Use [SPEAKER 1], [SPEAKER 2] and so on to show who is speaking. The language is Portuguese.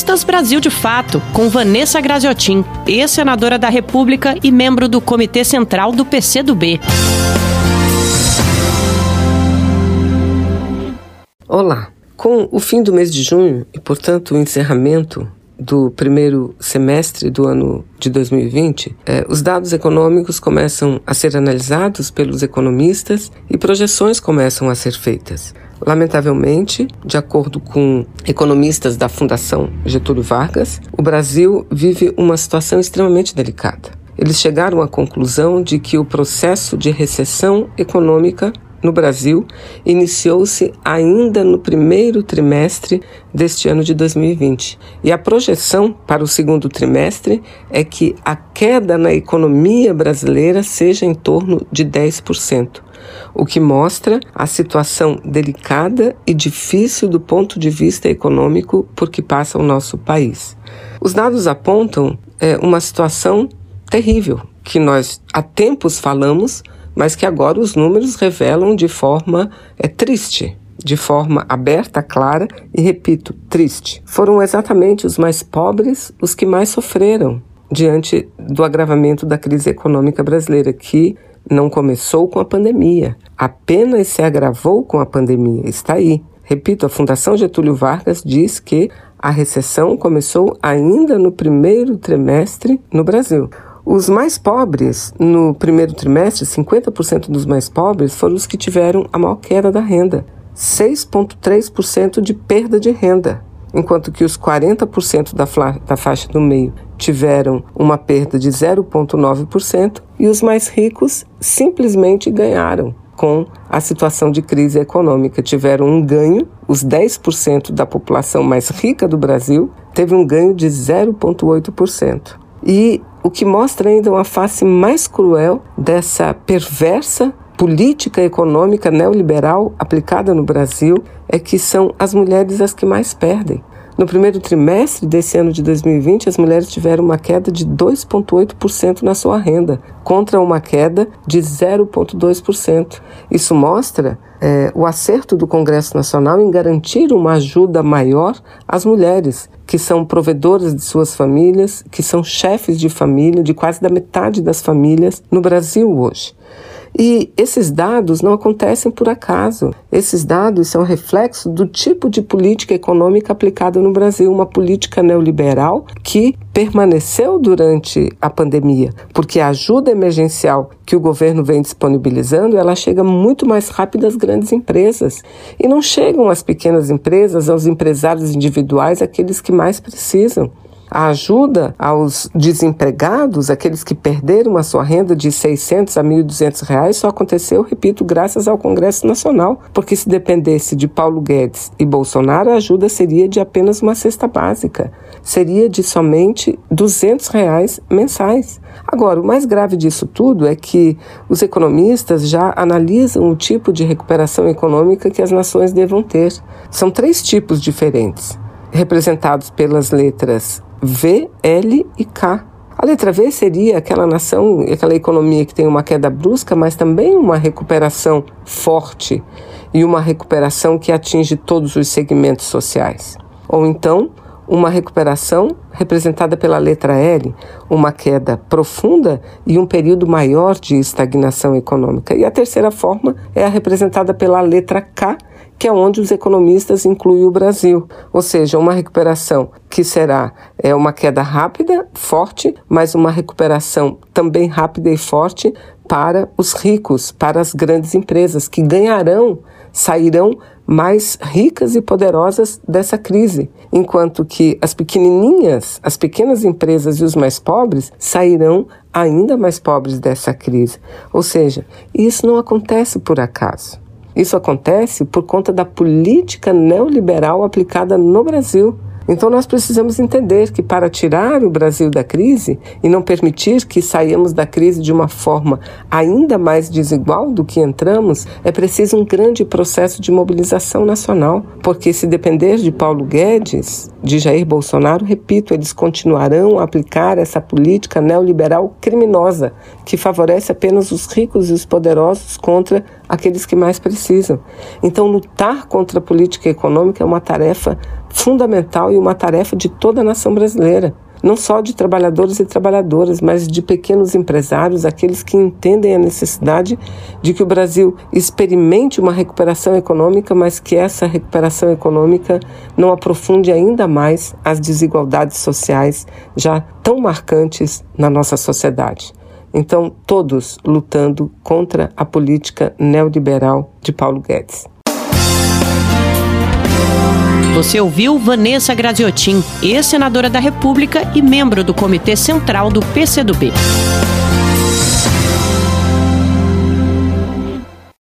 [SPEAKER 1] Economistas Brasil de Fato, com Vanessa Graziotin, ex-senadora da República e membro do Comitê Central do PCdoB.
[SPEAKER 2] Olá. Com o fim do mês de junho e, portanto, o encerramento do primeiro semestre do ano de 2020, eh, os dados econômicos começam a ser analisados pelos economistas e projeções começam a ser feitas. Lamentavelmente, de acordo com economistas da Fundação Getúlio Vargas, o Brasil vive uma situação extremamente delicada. Eles chegaram à conclusão de que o processo de recessão econômica no Brasil iniciou-se ainda no primeiro trimestre deste ano de 2020. E a projeção para o segundo trimestre é que a queda na economia brasileira seja em torno de 10%, o que mostra a situação delicada e difícil do ponto de vista econômico por que passa o nosso país. Os dados apontam é, uma situação terrível que nós há tempos falamos mas que agora os números revelam de forma é, triste, de forma aberta, clara e, repito, triste. Foram exatamente os mais pobres os que mais sofreram diante do agravamento da crise econômica brasileira, que não começou com a pandemia, apenas se agravou com a pandemia. Está aí. Repito, a Fundação Getúlio Vargas diz que a recessão começou ainda no primeiro trimestre no Brasil. Os mais pobres, no primeiro trimestre, 50% dos mais pobres foram os que tiveram a maior queda da renda, 6,3% de perda de renda, enquanto que os 40% da, da faixa do meio tiveram uma perda de 0,9% e os mais ricos simplesmente ganharam com a situação de crise econômica. Tiveram um ganho, os 10% da população mais rica do Brasil teve um ganho de 0,8%. E o que mostra ainda uma face mais cruel dessa perversa política econômica neoliberal aplicada no Brasil é que são as mulheres as que mais perdem. No primeiro trimestre desse ano de 2020, as mulheres tiveram uma queda de 2,8% na sua renda, contra uma queda de 0,2%. Isso mostra é, o acerto do Congresso Nacional em garantir uma ajuda maior às mulheres, que são provedoras de suas famílias, que são chefes de família de quase da metade das famílias no Brasil hoje. E esses dados não acontecem por acaso. Esses dados são reflexo do tipo de política econômica aplicada no Brasil, uma política neoliberal que permaneceu durante a pandemia, porque a ajuda emergencial que o governo vem disponibilizando, ela chega muito mais rápido às grandes empresas e não chegam às pequenas empresas, aos empresários individuais, aqueles que mais precisam. A ajuda aos desempregados, aqueles que perderam a sua renda de 600 a 1.200 reais, só aconteceu, repito, graças ao Congresso Nacional, porque se dependesse de Paulo Guedes e Bolsonaro, a ajuda seria de apenas uma cesta básica, seria de somente 200 reais mensais. Agora, o mais grave disso tudo é que os economistas já analisam o tipo de recuperação econômica que as nações devam ter. São três tipos diferentes, representados pelas letras V, L e K. A letra V seria aquela nação, aquela economia que tem uma queda brusca, mas também uma recuperação forte e uma recuperação que atinge todos os segmentos sociais. Ou então, uma recuperação representada pela letra L, uma queda profunda e um período maior de estagnação econômica. E a terceira forma é a representada pela letra K, que é onde os economistas incluem o Brasil, ou seja, uma recuperação que será é uma queda rápida, forte, mas uma recuperação também rápida e forte para os ricos, para as grandes empresas que ganharão, sairão mais ricas e poderosas dessa crise, enquanto que as pequenininhas, as pequenas empresas e os mais pobres sairão ainda mais pobres dessa crise. Ou seja, isso não acontece por acaso. Isso acontece por conta da política neoliberal aplicada no Brasil. Então, nós precisamos entender que para tirar o Brasil da crise e não permitir que saiamos da crise de uma forma ainda mais desigual do que entramos, é preciso um grande processo de mobilização nacional. Porque, se depender de Paulo Guedes, de Jair Bolsonaro, repito, eles continuarão a aplicar essa política neoliberal criminosa que favorece apenas os ricos e os poderosos contra aqueles que mais precisam. Então, lutar contra a política econômica é uma tarefa fundamental e uma tarefa de toda a nação brasileira não só de trabalhadores e trabalhadoras, mas de pequenos empresários, aqueles que entendem a necessidade de que o Brasil experimente uma recuperação econômica, mas que essa recuperação econômica não aprofunde ainda mais as desigualdades sociais já tão marcantes na nossa sociedade. Então, todos lutando contra a política neoliberal de Paulo Guedes.
[SPEAKER 1] Você ouviu Vanessa Graziotin, ex-senadora da República e membro do Comitê Central do PCdoB.